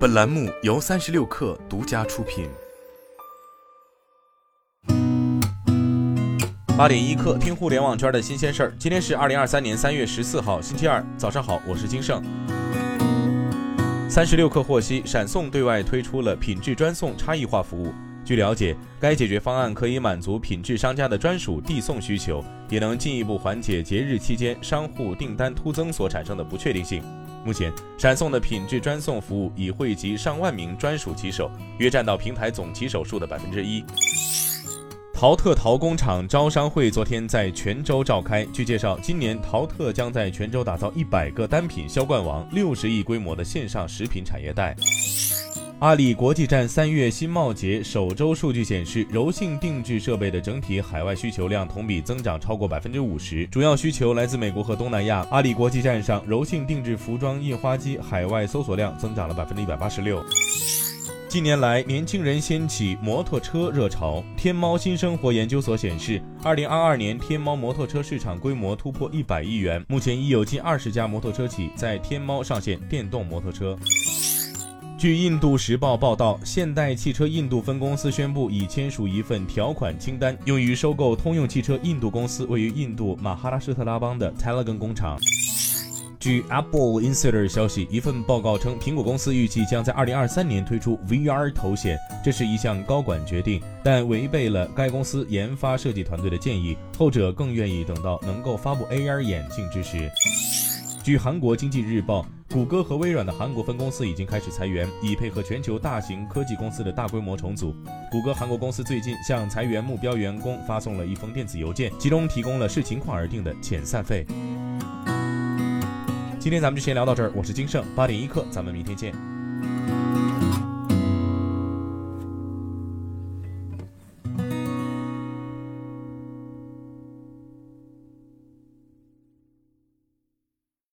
本栏目由三十六氪独家出品。八点一刻，听互联网圈的新鲜事儿。今天是二零二三年三月十四号，星期二，早上好，我是金盛。三十六氪获悉，闪送对外推出了品质专送差异化服务。据了解，该解决方案可以满足品质商家的专属递送需求，也能进一步缓解节日期间商户订单突增所产生的不确定性。目前，闪送的品质专送服务已汇集上万名专属骑手，约占到平台总骑手数的百分之一。淘特淘工厂招商会昨天在泉州召开。据介绍，今年淘特将在泉州打造一百个单品销冠王，六十亿规模的线上食品产业带。阿里国际站三月新贸节首周数据显示，柔性定制设备的整体海外需求量同比增长超过百分之五十，主要需求来自美国和东南亚。阿里国际站上，柔性定制服装印花机海外搜索量增长了百分之一百八十六。近年来，年轻人掀起摩托车热潮。天猫新生活研究所显示，二零二二年天猫摩托车市场规模突破一百亿元，目前已有近二十家摩托车企在天猫上线电动摩托车。据印度时报报道，现代汽车印度分公司宣布已签署一份条款清单，用于收购通用汽车印度公司位于印度马哈拉施特拉邦的 Telegon 工厂。据 Apple Insider 消息，一份报告称，苹果公司预计将在2023年推出 VR 头显，这是一项高管决定，但违背了该公司研发设计团队的建议，后者更愿意等到能够发布 AR 眼镜之时。据韩国经济日报。谷歌和微软的韩国分公司已经开始裁员，以配合全球大型科技公司的大规模重组。谷歌韩国公司最近向裁员目标员工发送了一封电子邮件，其中提供了视情况而定的遣散费。今天咱们就先聊到这儿，我是金盛八点一刻，咱们明天见。